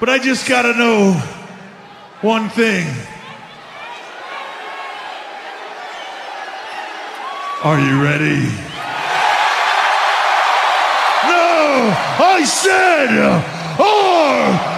But I just gotta know one thing. Are you ready? No! I said, are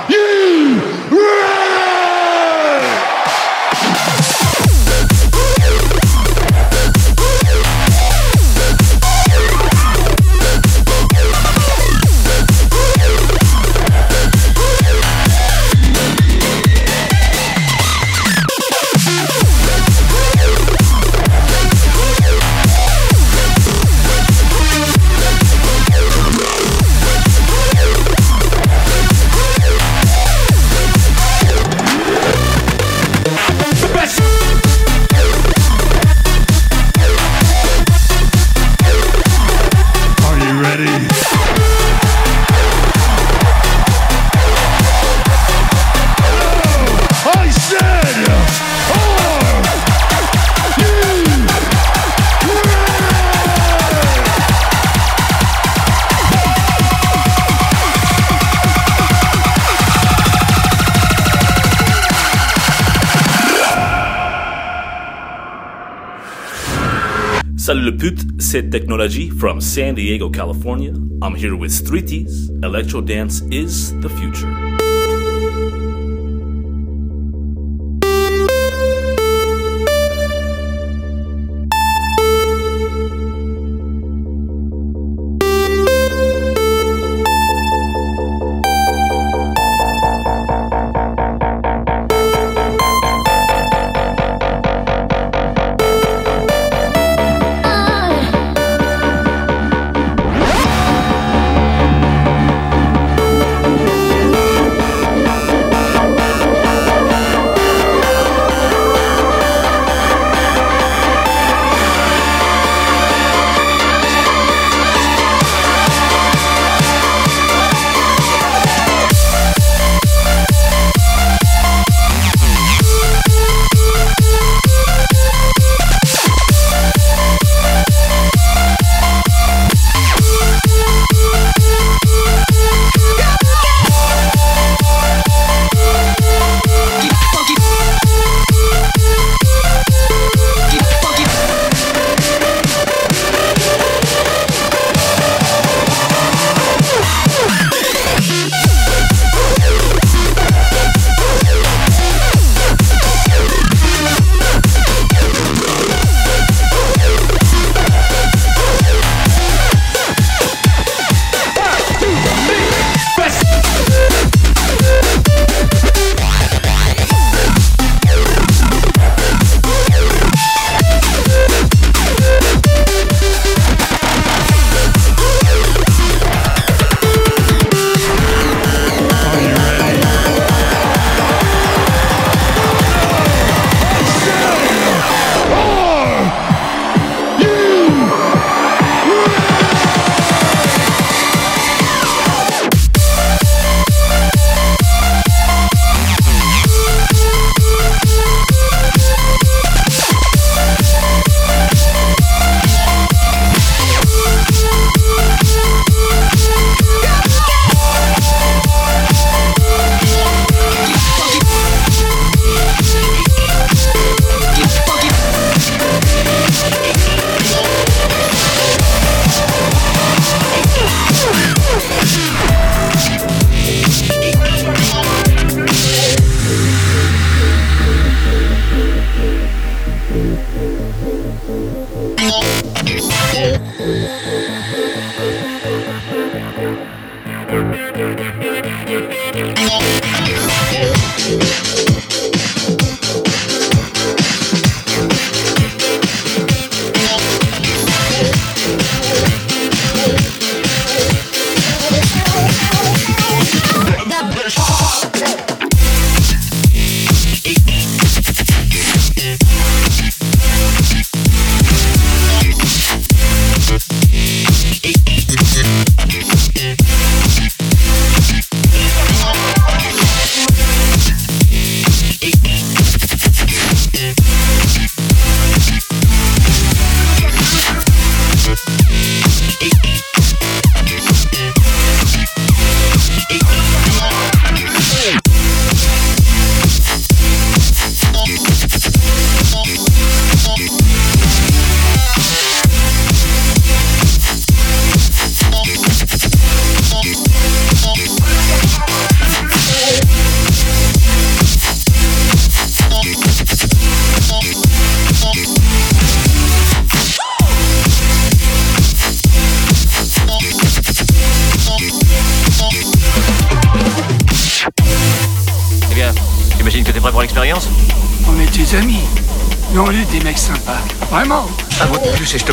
Technology from San Diego, California. I'm here with Streeties. Electro dance is the future.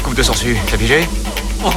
coupe de sangsue, t'as pigé oh.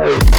Hey.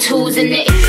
tools in the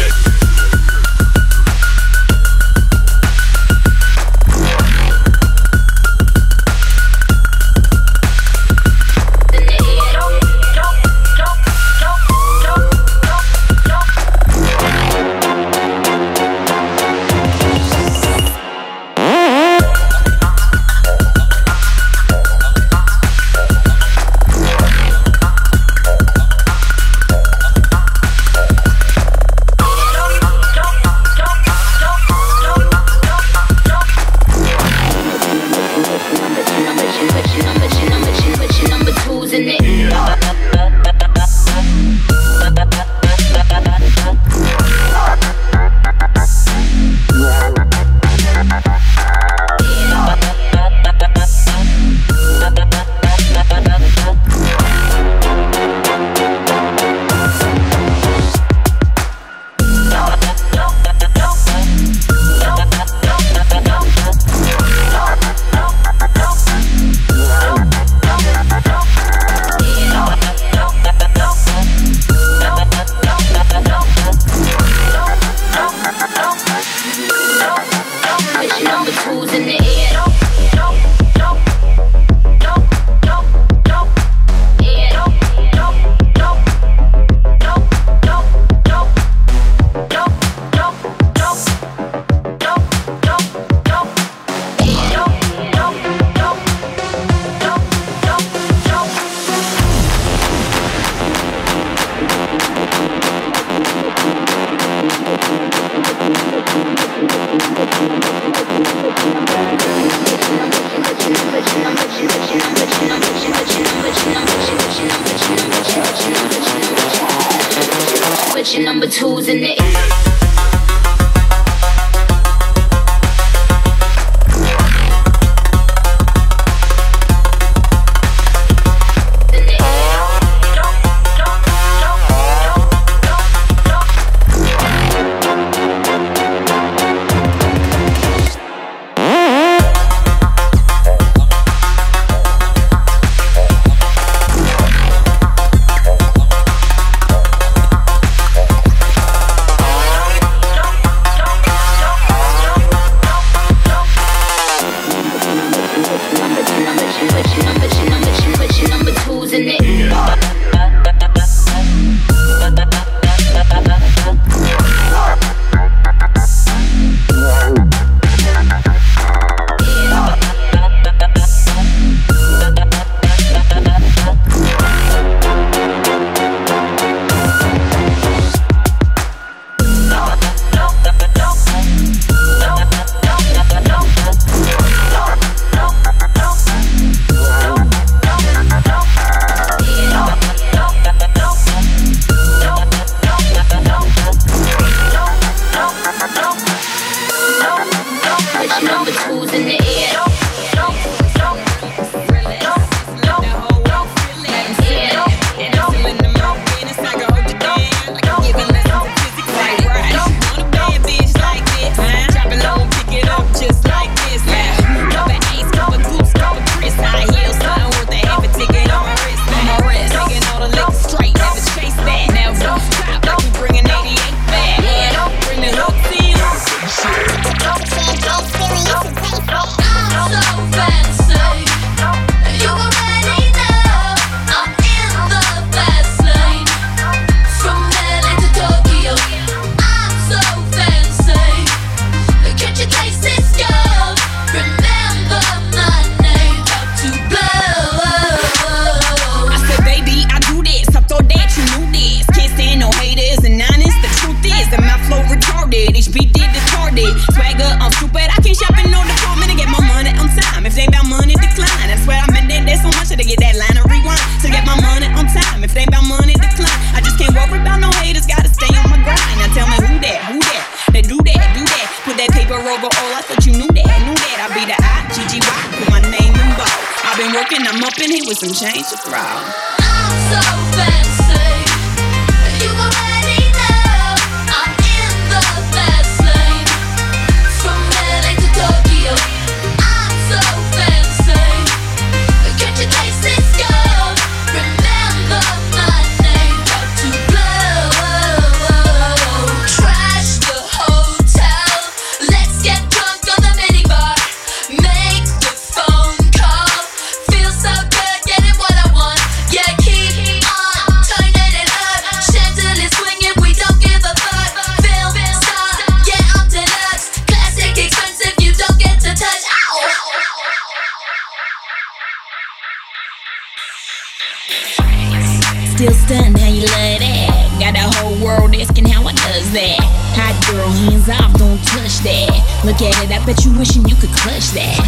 hands off, don't touch that. Look at it, I bet you wishing you could clutch that.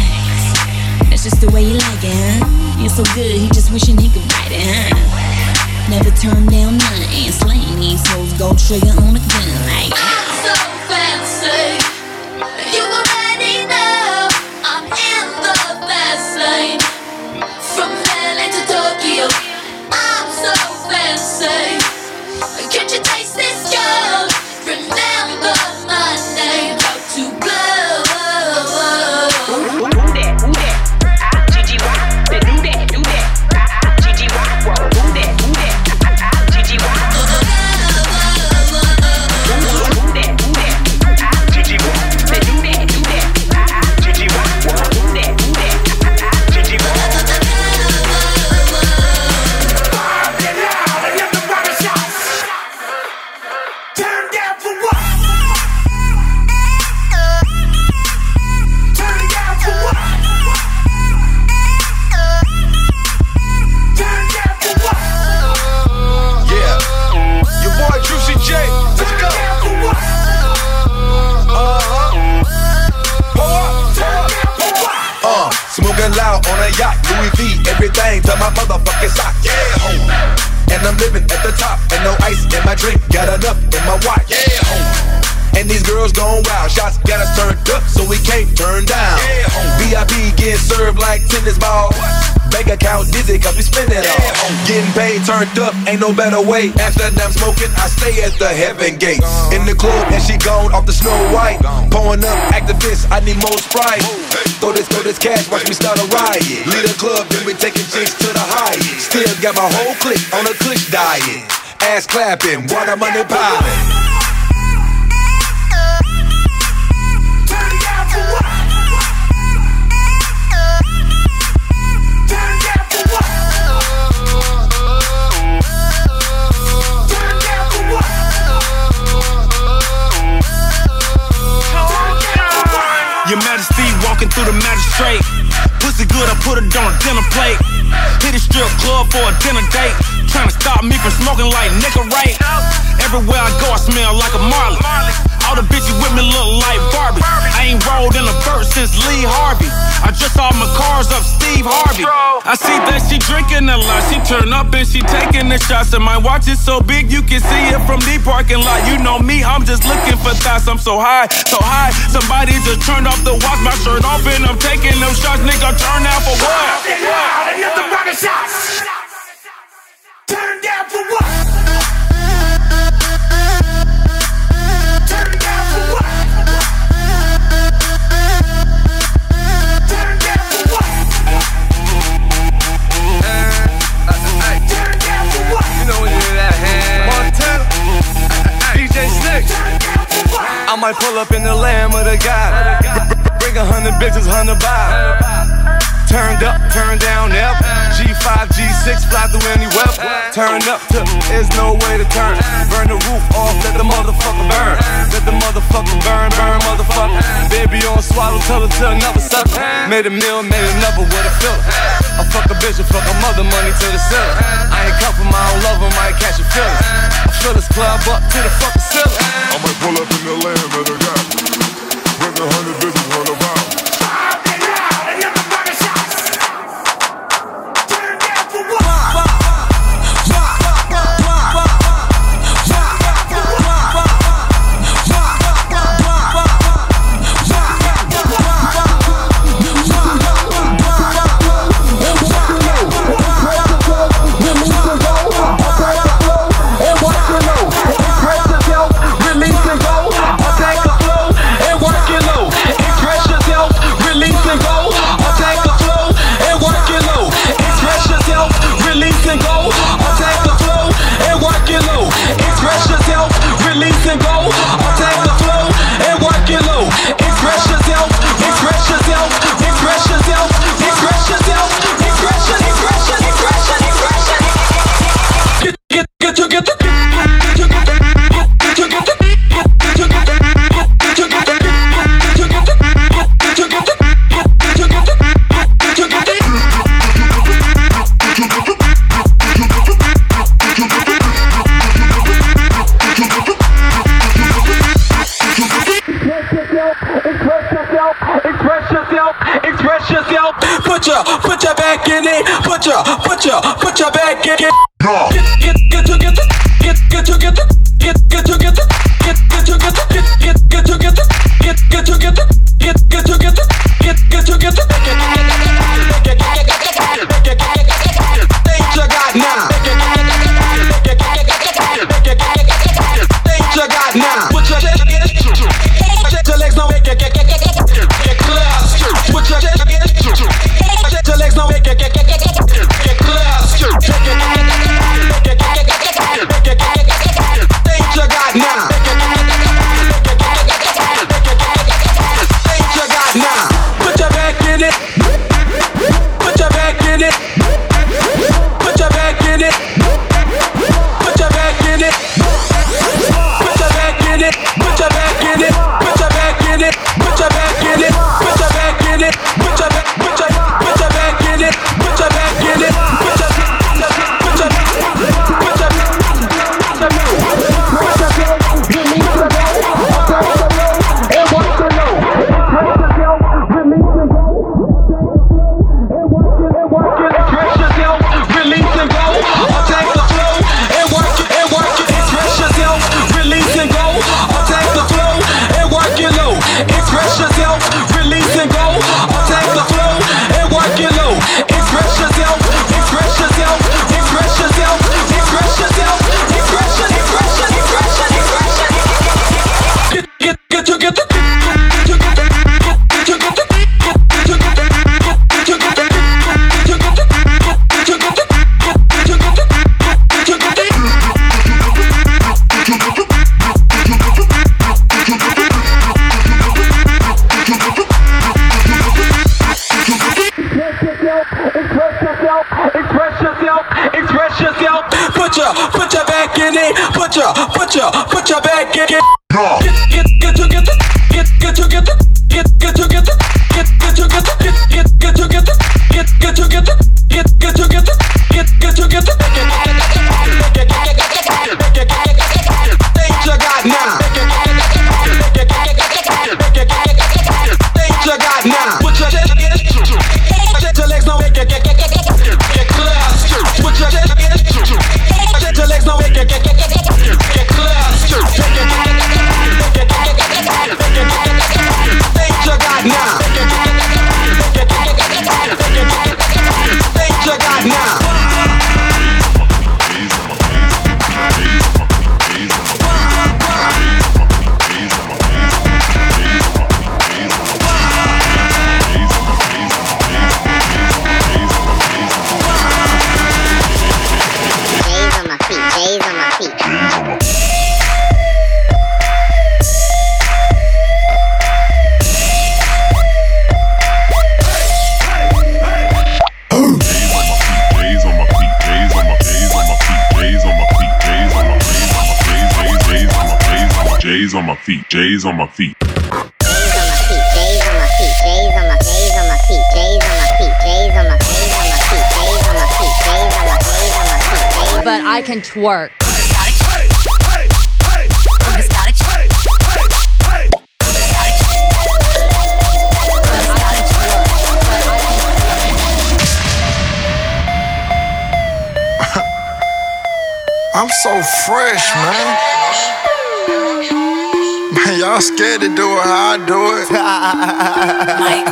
That's just the way you like it, huh? You're so good, he just wishing he could bite it, huh? Never turn down nothing, slaying these hoes, go trigger on the gun like. I'm so fancy. You everything to my motherfucking sock. Yeah, home. And I'm living at the top, and no ice in my drink, got enough in my watch. Yeah, home. And these girls gone wild, shots got us turned up, so we can't turn down. Yeah, home. VIP getting served like tennis balls. Bank account dizzy, cause we spend it all. Getting paid, turned up, ain't no better way. After I'm smoking, I stay at the heaven gate. In the club, and she gone off the snow white. Pouring up Actavis, I need more Sprite. Throw this, throw this cash, watch me start a riot. Lead a club, then we taking chicks to the highest. Still got my whole clique on a kush diet. Ass clapping, water money piling. Your Majesty walking through the magistrate. Pussy good, I put it on a dinner plate. Hit a strip club for a dinner date. Trying to stop me from smoking like nigga right. Everywhere I go, I smell like a Marley. All the bitches with me look like Barbie. I ain't rolled in a verse since Lee Harvey. I just saw my cars up Steve Harvey. I see that she drinking a lot. She turn up and she taking the shots. And my watch is so big you can see it from the parking lot. You know me, I'm just looking for thoughts. I'm so high, so high. Somebody just turned off the watch, my shirt off, and I'm taking them shots. Nigga, turn out for what? Turn down for what? Might pull up in the Lamb of the God. Bring a hundred bitches, hundred by. Turned up, turned down, yep. G5, G6, fly through any web. Turn up to, there's no way to turn. Burn the roof off, let the motherfucker burn. Let the motherfucker burn, burn, motherfucker. Baby on swallow, tell her to another sucker. Made a meal, made another with a filler. I fuck a bitch, I fuck a mother, money to the ceiling. I ain't from, I don't love her, might catch a feeling. I fill this club up to the fucking ceiling. I might pull up in the land the J's on my feet. But I can twerk. I'm so fresh, man. Y'all scared to do it how I do it. Mike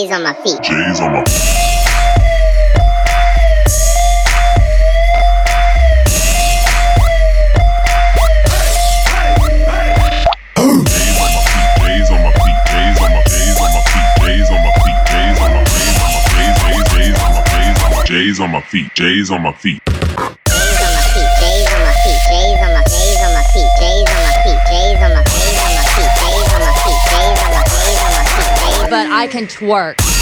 J's on my feet. J's on my feet. J's on my feet, J's on my feet. I can twerk.